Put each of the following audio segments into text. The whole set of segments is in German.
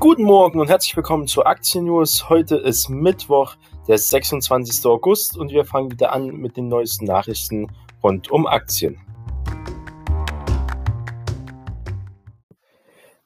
Guten Morgen und herzlich willkommen zu Aktien News. Heute ist Mittwoch, der 26. August und wir fangen wieder an mit den neuesten Nachrichten rund um Aktien.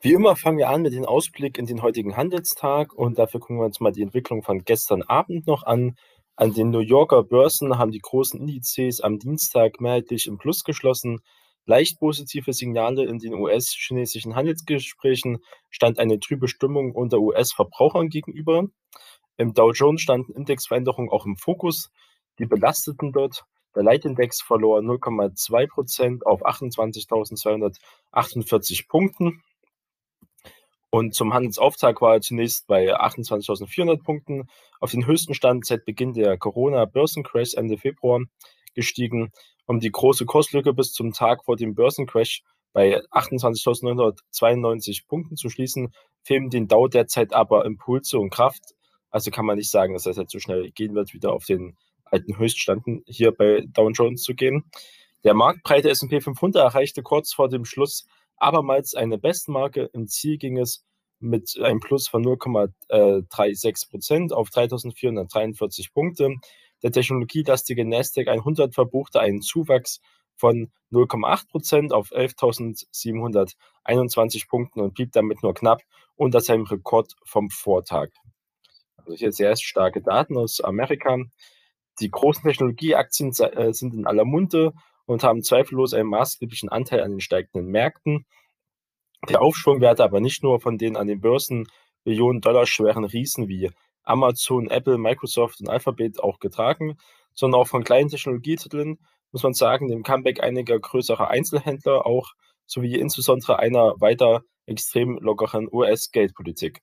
Wie immer fangen wir an mit dem Ausblick in den heutigen Handelstag und dafür gucken wir uns mal die Entwicklung von gestern Abend noch an. An den New Yorker Börsen haben die großen Indizes am Dienstag mehrheitlich im Plus geschlossen. Leicht positive Signale in den US-chinesischen Handelsgesprächen stand eine trübe Stimmung unter US-Verbrauchern gegenüber. Im Dow Jones standen Indexveränderungen auch im Fokus. Die belasteten dort. Der Leitindex verlor 0,2 Prozent auf 28.248 Punkten. Und zum Handelsauftakt war er zunächst bei 28.400 Punkten, auf den höchsten Stand seit Beginn der Corona-Börsencrash Ende Februar gestiegen um die große Kurslücke bis zum Tag vor dem Börsencrash bei 28.992 Punkten zu schließen, fehlen den Dow derzeit aber Impulse und Kraft. Also kann man nicht sagen, dass das jetzt so schnell gehen wird, wieder auf den alten Höchststanden hier bei Dow Jones zu gehen. Der marktbreite S&P 500 erreichte kurz vor dem Schluss abermals eine Bestmarke. Im Ziel ging es mit einem Plus von 0,36 Prozent auf 3.443 Punkte. Der technologielastige Nasdaq 100 verbuchte einen Zuwachs von 0,8 Prozent auf 11.721 Punkten und blieb damit nur knapp unter seinem Rekord vom Vortag. Also hier sehr starke Daten aus Amerika. Die großen Technologieaktien äh, sind in aller Munde und haben zweifellos einen maßgeblichen Anteil an den steigenden Märkten. Der Aufschwung werde aber nicht nur von den an den Börsen Millionen Dollar schweren Riesen wie Amazon, Apple, Microsoft und Alphabet auch getragen, sondern auch von kleinen Technologietiteln, muss man sagen, dem Comeback einiger größerer Einzelhändler auch, sowie insbesondere einer weiter extrem lockeren US-Geldpolitik.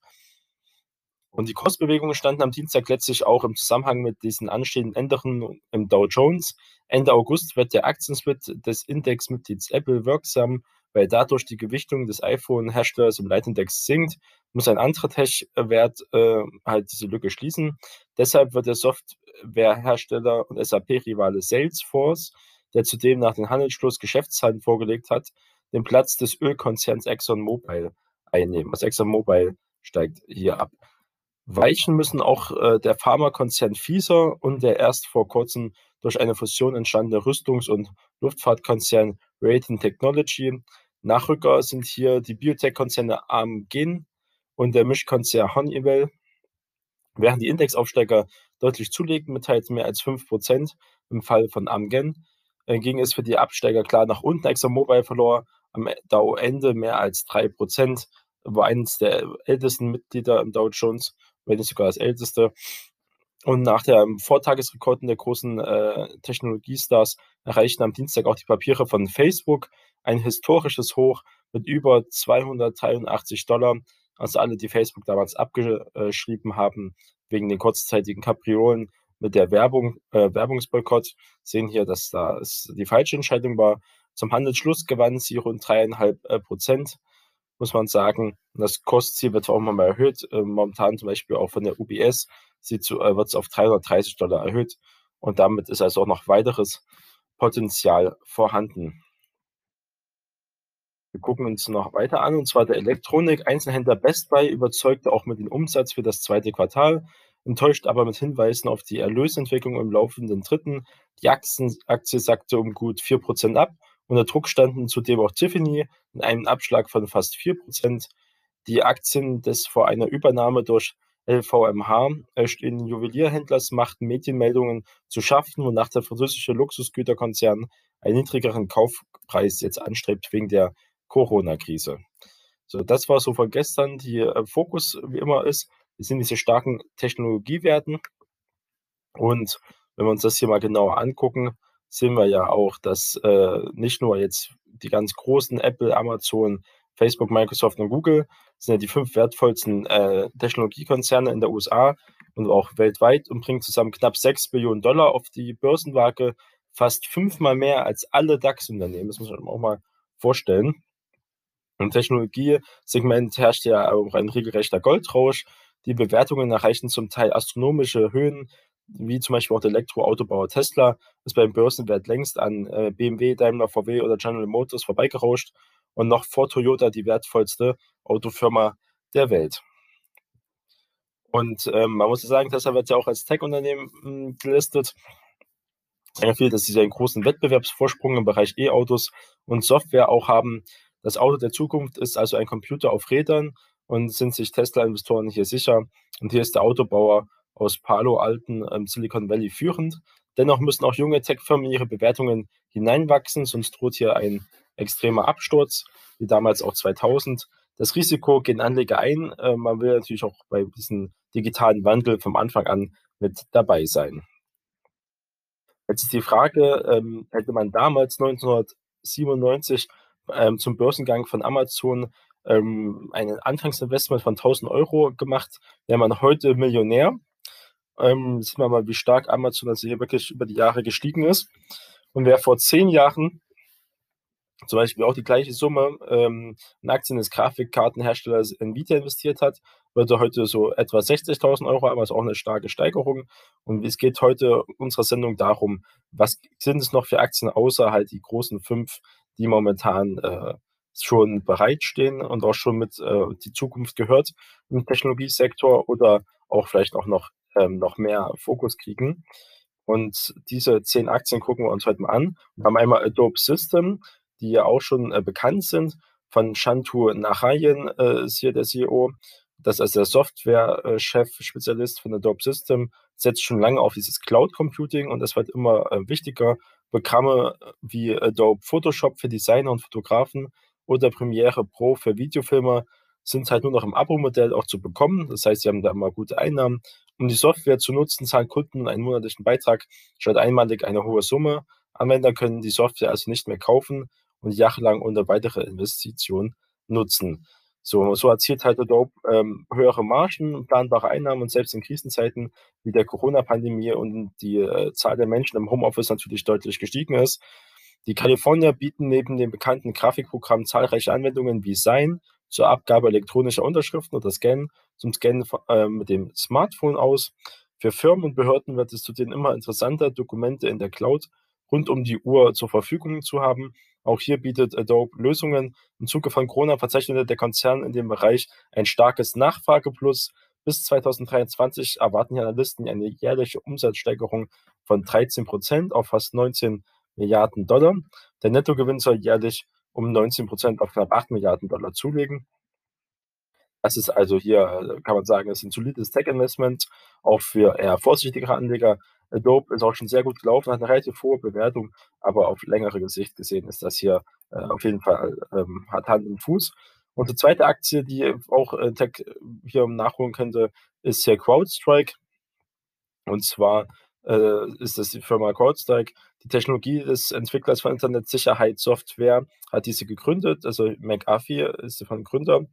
Und die Kursbewegungen standen am Dienstag letztlich auch im Zusammenhang mit diesen anstehenden Änderungen im Dow Jones. Ende August wird der Aktiensplit des Indexmitglieds Apple wirksam, weil dadurch die Gewichtung des iPhone-Herstellers im Leitindex sinkt muss ein anderer Tech-Wert äh, halt diese Lücke schließen. Deshalb wird der Softwarehersteller und SAP-Rivale Salesforce, der zudem nach dem Handelsschluss Geschäftszahlen vorgelegt hat, den Platz des Ölkonzerns ExxonMobil einnehmen. Also ExxonMobil steigt hier ab. Weichen müssen auch äh, der Pharmakonzern Pfizer und der erst vor kurzem durch eine Fusion entstandene Rüstungs- und Luftfahrtkonzern Raytheon Technology. Nachrücker sind hier die Biotech-Konzerne Amgen, und der Mischkonzern Honeywell. Während die Indexaufsteiger deutlich zulegen mit teils mehr als 5% im Fall von Amgen, ging es für die Absteiger klar nach unten. ExxonMobil verlor am Dow-Ende mehr als 3%, war eines der ältesten Mitglieder im Dow Jones, wenn nicht sogar das älteste. Und nach der Vortagesrekorden der großen äh, Technologiestars erreichten am Dienstag auch die Papiere von Facebook ein historisches Hoch mit über 283 Dollar also alle, die Facebook damals abgeschrieben haben, wegen den kurzzeitigen Kapriolen mit der Werbung, äh, Werbungsboykott, sehen hier, dass das die falsche Entscheidung war. Zum Handelsschluss gewannen sie rund dreieinhalb äh, Prozent, muss man sagen. Das Kostziel wird auch mal erhöht. Äh, momentan zum Beispiel auch von der UBS äh, wird es auf 330 Dollar erhöht. Und damit ist also auch noch weiteres Potenzial vorhanden. Wir gucken uns noch weiter an, und zwar der Elektronik-Einzelhändler Best Buy überzeugte auch mit dem Umsatz für das zweite Quartal, enttäuscht aber mit Hinweisen auf die Erlösentwicklung im laufenden dritten. Die Aktie sackte um gut 4% ab. Unter Druck standen zudem auch Tiffany in einem Abschlag von fast 4%. Die Aktien des vor einer Übernahme durch LVMH stehenden Juwelierhändlers machten Medienmeldungen zu schaffen, wonach der französische Luxusgüterkonzern einen niedrigeren Kaufpreis jetzt anstrebt wegen der Corona-Krise. So, das war so von gestern. Die äh, Fokus, wie immer, ist, wir sind diese starken Technologiewerten. Und wenn wir uns das hier mal genauer angucken, sehen wir ja auch, dass äh, nicht nur jetzt die ganz großen Apple, Amazon, Facebook, Microsoft und Google sind ja die fünf wertvollsten äh, Technologiekonzerne in der USA und auch weltweit und bringen zusammen knapp 6 Billionen Dollar auf die Börsenwaage, fast fünfmal mehr als alle DAX-Unternehmen. Das muss man auch mal vorstellen. Im Technologiesegment herrscht ja auch ein regelrechter Goldrausch. Die Bewertungen erreichen zum Teil astronomische Höhen, wie zum Beispiel auch der Elektroautobauer Tesla ist beim Börsenwert längst an äh, BMW, Daimler, VW oder General Motors vorbeigerauscht und noch vor Toyota die wertvollste Autofirma der Welt. Und ähm, man muss sagen, Tesla wird ja auch als Tech-Unternehmen hm, gelistet. Sehr viel, dass sie einen großen Wettbewerbsvorsprung im Bereich E-Autos und Software auch haben. Das Auto der Zukunft ist also ein Computer auf Rädern und sind sich Tesla-Investoren hier sicher. Und hier ist der Autobauer aus Palo Alten, ähm, Silicon Valley führend. Dennoch müssen auch junge Tech-Firmen in ihre Bewertungen hineinwachsen, sonst droht hier ein extremer Absturz, wie damals auch 2000. Das Risiko gehen Anleger ein. Äh, man will natürlich auch bei diesem digitalen Wandel vom Anfang an mit dabei sein. Jetzt ist die Frage, ähm, hätte man damals 1997 ähm, zum Börsengang von Amazon ähm, ein Anfangsinvestment von 1000 Euro gemacht, wäre man heute Millionär. Ähm, sieht man mal, wie stark Amazon also hier wirklich über die Jahre gestiegen ist. Und wer vor zehn Jahren zum Beispiel auch die gleiche Summe ähm, in Aktien des Grafikkartenherstellers Nvidia investiert hat, würde heute so etwa 60.000 Euro haben, also auch eine starke Steigerung. Und es geht heute unserer Sendung darum, was sind es noch für Aktien außer halt die großen fünf, die momentan äh, schon bereitstehen und auch schon mit äh, die Zukunft gehört im Technologiesektor oder auch vielleicht auch noch, ähm, noch mehr Fokus kriegen. Und diese zehn Aktien gucken wir uns heute mal an. Wir haben einmal Adobe System, die ja auch schon äh, bekannt sind. Von Shantu Narayan äh, ist hier der CEO. Das ist der Software-Chef, Spezialist von Adobe System, setzt schon lange auf dieses Cloud Computing und das wird immer äh, wichtiger. Programme äh, wie Adobe Photoshop für Designer und Fotografen oder Premiere Pro für Videofilmer sind halt nur noch im Abo-Modell auch zu bekommen. Das heißt, sie haben da immer gute Einnahmen. Um die Software zu nutzen, zahlen Kunden einen monatlichen Beitrag statt einmalig eine hohe Summe. Anwender können die Software also nicht mehr kaufen und jahrelang ohne weitere Investition nutzen. So, so erzielt halt Adobe ähm, höhere Margen, planbare Einnahmen und selbst in Krisenzeiten wie der Corona-Pandemie und die äh, Zahl der Menschen im Homeoffice natürlich deutlich gestiegen ist. Die Kalifornier bieten neben dem bekannten Grafikprogramm zahlreiche Anwendungen wie Sign zur Abgabe elektronischer Unterschriften oder Scan zum Scannen äh, mit dem Smartphone aus. Für Firmen und Behörden wird es zudem immer interessanter, Dokumente in der Cloud rund um die Uhr zur Verfügung zu haben. Auch hier bietet Adobe Lösungen. Im Zuge von Corona verzeichnete der Konzern in dem Bereich ein starkes Nachfrageplus. Bis 2023 erwarten Analysten eine jährliche Umsatzsteigerung von 13 Prozent auf fast 19 Milliarden Dollar. Der Nettogewinn soll jährlich um 19 Prozent auf knapp 8 Milliarden Dollar zulegen. Das ist also hier, kann man sagen, ist ein solides Tech-Investment, auch für eher vorsichtigere Anleger. Adobe ist auch schon sehr gut gelaufen, hat eine relativ hohe Bewertung, aber auf längere Gesicht gesehen ist das hier äh, auf jeden Fall, ähm, hat Hand und Fuß. Und die zweite Aktie, die auch äh, Tech hier nachholen könnte, ist hier CrowdStrike. Und zwar äh, ist das die Firma CrowdStrike. Die Technologie des Entwicklers von Internetsicherheit-Software hat diese gegründet. Also McAfee ist der von Gründer.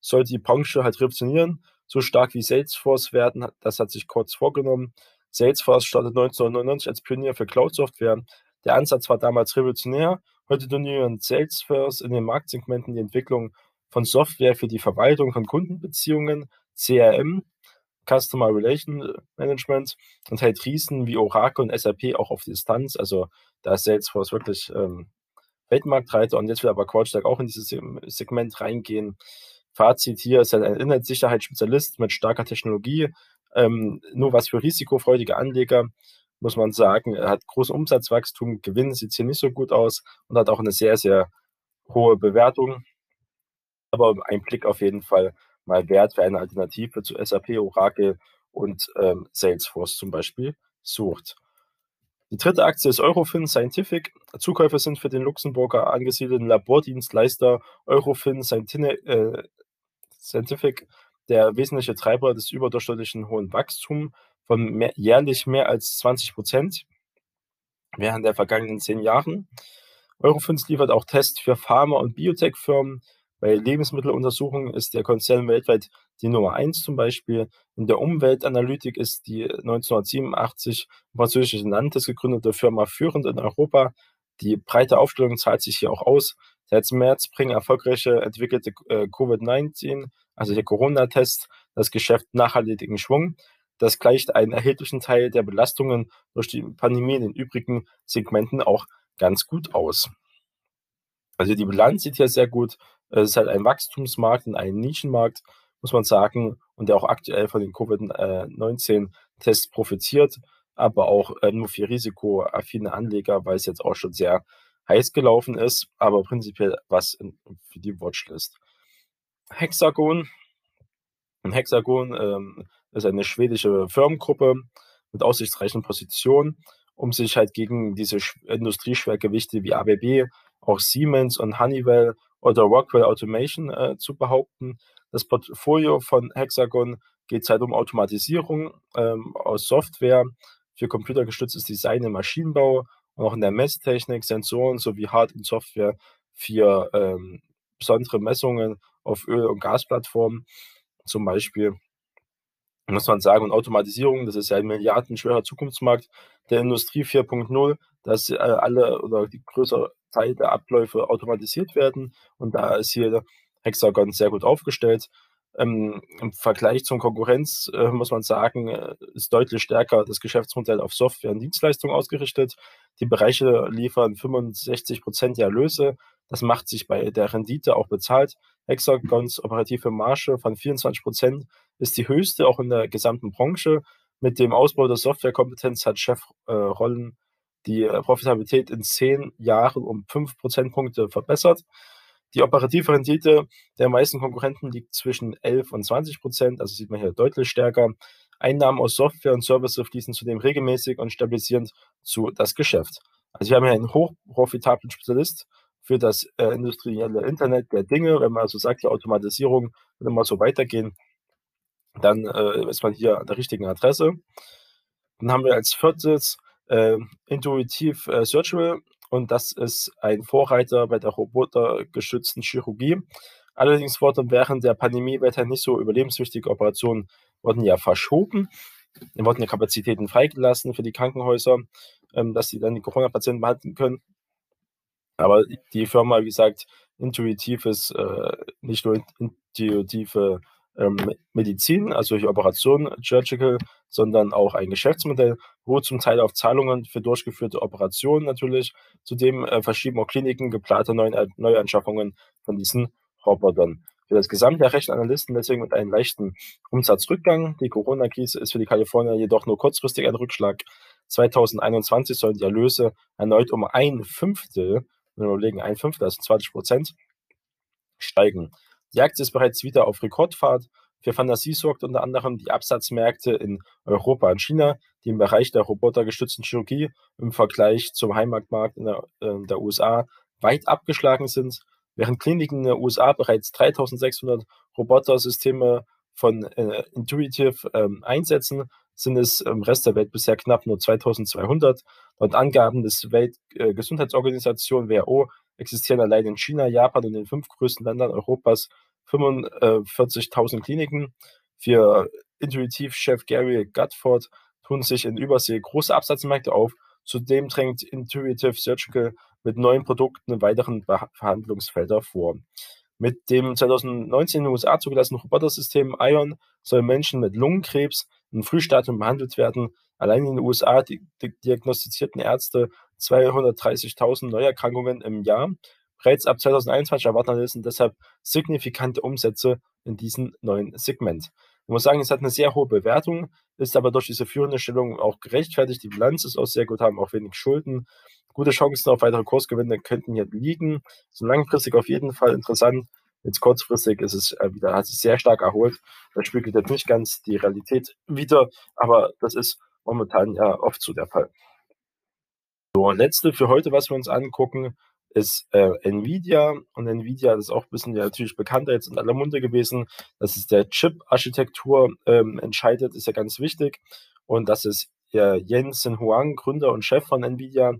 Soll die Branche halt revolutionieren, so stark wie Salesforce werden. Das hat sich kurz vorgenommen. Salesforce startet 1999 als Pionier für Cloud-Software. Der Ansatz war damals revolutionär. Heute dominieren Salesforce in den Marktsegmenten die Entwicklung von Software für die Verwaltung von Kundenbeziehungen, CRM, Customer Relation Management und hält Riesen wie Oracle und SAP auch auf Distanz. Also da ist Salesforce wirklich ähm, Weltmarktreiter und jetzt will aber CrowdStrike auch in dieses Segment reingehen. Fazit hier ist halt ein Inhaltssicherheitsspezialist mit starker Technologie, ähm, nur was für risikofreudige Anleger, muss man sagen. Er hat großen Umsatzwachstum, Gewinn sieht hier nicht so gut aus und hat auch eine sehr, sehr hohe Bewertung. Aber ein Blick auf jeden Fall mal wert, für eine Alternative zu SAP, Oracle und ähm, Salesforce zum Beispiel sucht. Die dritte Aktie ist Eurofin Scientific. Zukäufer sind für den Luxemburger angesiedelten Labordienstleister Eurofin äh, Scientific der wesentliche Treiber des überdurchschnittlichen hohen Wachstums von mehr, jährlich mehr als 20 Prozent während der vergangenen zehn Jahren. Eurofins liefert auch Tests für Pharma- und Biotech-Firmen. Bei Lebensmitteluntersuchungen ist der Konzern weltweit die Nummer eins zum Beispiel. In der Umweltanalytik ist die 1987 französische Nantes gegründete Firma führend in Europa. Die breite Aufstellung zahlt sich hier auch aus. Seit März bringen erfolgreiche entwickelte äh, Covid-19 also der Corona-Test, das Geschäft nachhaltigen Schwung. Das gleicht einen erheblichen Teil der Belastungen durch die Pandemie in den übrigen Segmenten auch ganz gut aus. Also die Bilanz sieht hier sehr gut. Es ist halt ein Wachstumsmarkt und ein Nischenmarkt, muss man sagen. und der auch aktuell von den Covid-19-Tests profitiert, aber auch äh, nur für risikoaffine Anleger, weil es jetzt auch schon sehr heiß gelaufen ist, aber prinzipiell was für die Watchlist. Hexagon. Ein Hexagon ähm, ist eine schwedische Firmengruppe mit aussichtsreichen Positionen, um sich halt gegen diese Industrieschwergewichte wie ABB, auch Siemens und Honeywell oder Rockwell Automation äh, zu behaupten. Das Portfolio von Hexagon geht halt um Automatisierung ähm, aus Software für computergestütztes Design im Maschinenbau und auch in der Messtechnik, Sensoren sowie Hard- und Software für ähm, besondere Messungen auf Öl- und Gasplattformen zum Beispiel. Muss man sagen, und Automatisierung, das ist ja ein milliardenschwerer Zukunftsmarkt der Industrie 4.0, dass äh, alle oder die größere Teil der Abläufe automatisiert werden. Und da ist hier Hexagon sehr gut aufgestellt. Ähm, Im Vergleich zur Konkurrenz äh, muss man sagen, äh, ist deutlich stärker das Geschäftsmodell auf Software und Dienstleistungen ausgerichtet. Die Bereiche liefern 65 Prozent der Erlöse. Das macht sich bei der Rendite auch bezahlt. Hexagons operative Marge von 24 Prozent ist die höchste auch in der gesamten Branche. Mit dem Ausbau der Softwarekompetenz hat Chef äh, Rollen die äh, Profitabilität in zehn Jahren um fünf Prozentpunkte verbessert. Die operative Rendite der meisten Konkurrenten liegt zwischen 11 und 20 Prozent, also sieht man hier deutlich stärker. Einnahmen aus Software und Services fließen zudem regelmäßig und stabilisierend zu das Geschäft. Also wir haben hier einen hochprofitablen Spezialist für das äh, industrielle Internet der Dinge. Wenn man also sagt, die Automatisierung wird immer so weitergehen, dann äh, ist man hier an der richtigen Adresse. Dann haben wir als viertes äh, Intuitiv äh, Surgical und das ist ein Vorreiter bei der robotergestützten Chirurgie. Allerdings wurden während der Pandemie weiterhin nicht so überlebenswichtige Operationen wurden ja verschoben. Es wurden ja Kapazitäten freigelassen für die Krankenhäuser, ähm, dass sie dann die Corona-Patienten behandeln können. Aber die Firma, wie gesagt, intuitiv ist äh, nicht nur intuitive ähm, Medizin, also die Operation Surgical, sondern auch ein Geschäftsmodell, wo zum Teil auf Zahlungen für durchgeführte Operationen natürlich. Zudem äh, verschieben auch Kliniken geplante Neu Neuanschaffungen von diesen Robotern. Für das Gesamtjahr rechnen Analysten deswegen mit einem leichten Umsatzrückgang. Die Corona-Krise ist für die Kalifornier jedoch nur kurzfristig ein Rückschlag. 2021 sollen die Erlöse erneut um ein Fünftel, wenn wir überlegen, ein Fünftel, also 20 Prozent, steigen. Die Aktie ist bereits wieder auf Rekordfahrt. Für Fantasie sorgt unter anderem die Absatzmärkte in Europa und China, die im Bereich der robotergestützten Chirurgie im Vergleich zum Heimatmarkt in der, in der USA weit abgeschlagen sind. Während Kliniken in den USA bereits 3600 Robotersysteme von äh, Intuitive ähm, einsetzen, sind es im Rest der Welt bisher knapp nur 2200. Laut Angaben des Weltgesundheitsorganisation äh, WHO existieren allein in China, Japan und den fünf größten Ländern Europas 45.000 Kliniken. Für Intuitiv-Chef Gary Gutford tun sich in Übersee große Absatzmärkte auf. Zudem drängt Intuitive Surgical mit neuen Produkten weiteren Verhandlungsfelder vor. Mit dem 2019 in den USA zugelassenen Robotersystem ION sollen Menschen mit Lungenkrebs im Frühstadium behandelt werden. Allein in den USA diagnostizierten Ärzte 230.000 Neuerkrankungen im Jahr. Bereits ab 2021 erwarten Analysten deshalb signifikante Umsätze in diesem neuen Segment. Ich muss sagen, es hat eine sehr hohe Bewertung, ist aber durch diese führende Stellung auch gerechtfertigt. Die Bilanz ist auch sehr gut, haben auch wenig Schulden. Gute Chancen auf weitere Kursgewinne könnten hier liegen. So langfristig auf jeden Fall interessant. Jetzt kurzfristig ist es äh, wieder, hat sich sehr stark erholt. Das spiegelt jetzt nicht ganz die Realität wieder, aber das ist momentan ja oft so der Fall. So, letzte für heute, was wir uns angucken, ist äh, Nvidia. Und Nvidia ist auch ein bisschen ja, natürlich bekannter jetzt in aller Munde gewesen. Das ist der Chip-Architektur ähm, entscheidet, ist ja ganz wichtig. Und das ist ja, Jensen Huang, Gründer und Chef von Nvidia.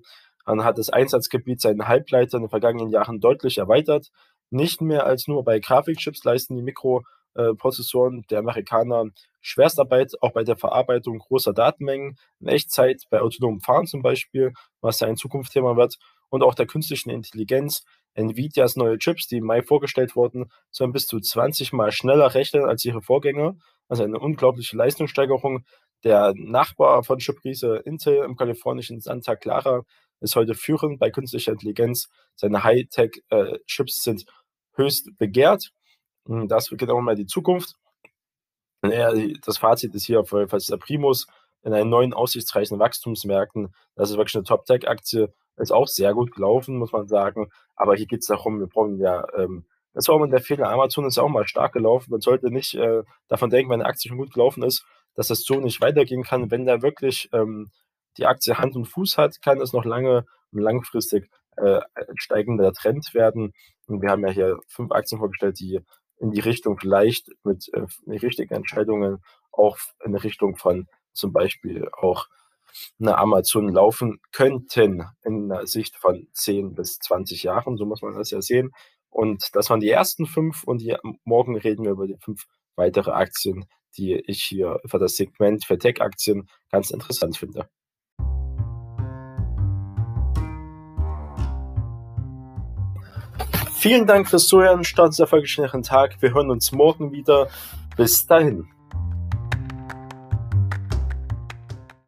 Man hat das Einsatzgebiet seinen Halbleiter in den vergangenen Jahren deutlich erweitert. Nicht mehr als nur bei Grafikchips leisten die Mikroprozessoren der Amerikaner Schwerstarbeit, auch bei der Verarbeitung großer Datenmengen, in Echtzeit, bei autonomem Fahren zum Beispiel, was ja ein Zukunftsthema wird, und auch der künstlichen Intelligenz. Nvidias neue Chips, die im Mai vorgestellt wurden, sollen bis zu 20 Mal schneller rechnen als ihre Vorgänger. Also eine unglaubliche Leistungssteigerung. Der Nachbar von Chipriese Intel im kalifornischen Santa Clara ist heute führend bei künstlicher Intelligenz. Seine Hightech-Chips äh, sind höchst begehrt. Hm, das wird genau mal die Zukunft. Das Fazit ist hier falls der Primus in einen neuen aussichtsreichen Wachstumsmärkten. Das ist wirklich eine Top-Tech-Aktie. Ist auch sehr gut gelaufen, muss man sagen. Aber hier geht es darum, wir brauchen ja, ähm, das war immer der Fehler. Amazon ist auch mal stark gelaufen. Man sollte nicht äh, davon denken, wenn eine Aktie schon gut gelaufen ist, dass das so nicht weitergehen kann. Wenn da wirklich ähm, die Aktie Hand und Fuß hat, kann es noch lange und langfristig äh, steigender Trend werden. Und wir haben ja hier fünf Aktien vorgestellt, die in die Richtung vielleicht mit äh, richtigen Entscheidungen auch in Richtung von zum Beispiel auch eine Amazon laufen könnten in der Sicht von 10 bis 20 Jahren, so muss man das ja sehen. Und das waren die ersten fünf und die, morgen reden wir über die fünf weitere Aktien, die ich hier für das Segment für Tech-Aktien ganz interessant finde. Vielen Dank fürs Zuhören. Start erfolgreichen Tag. Wir hören uns morgen wieder. Bis dahin.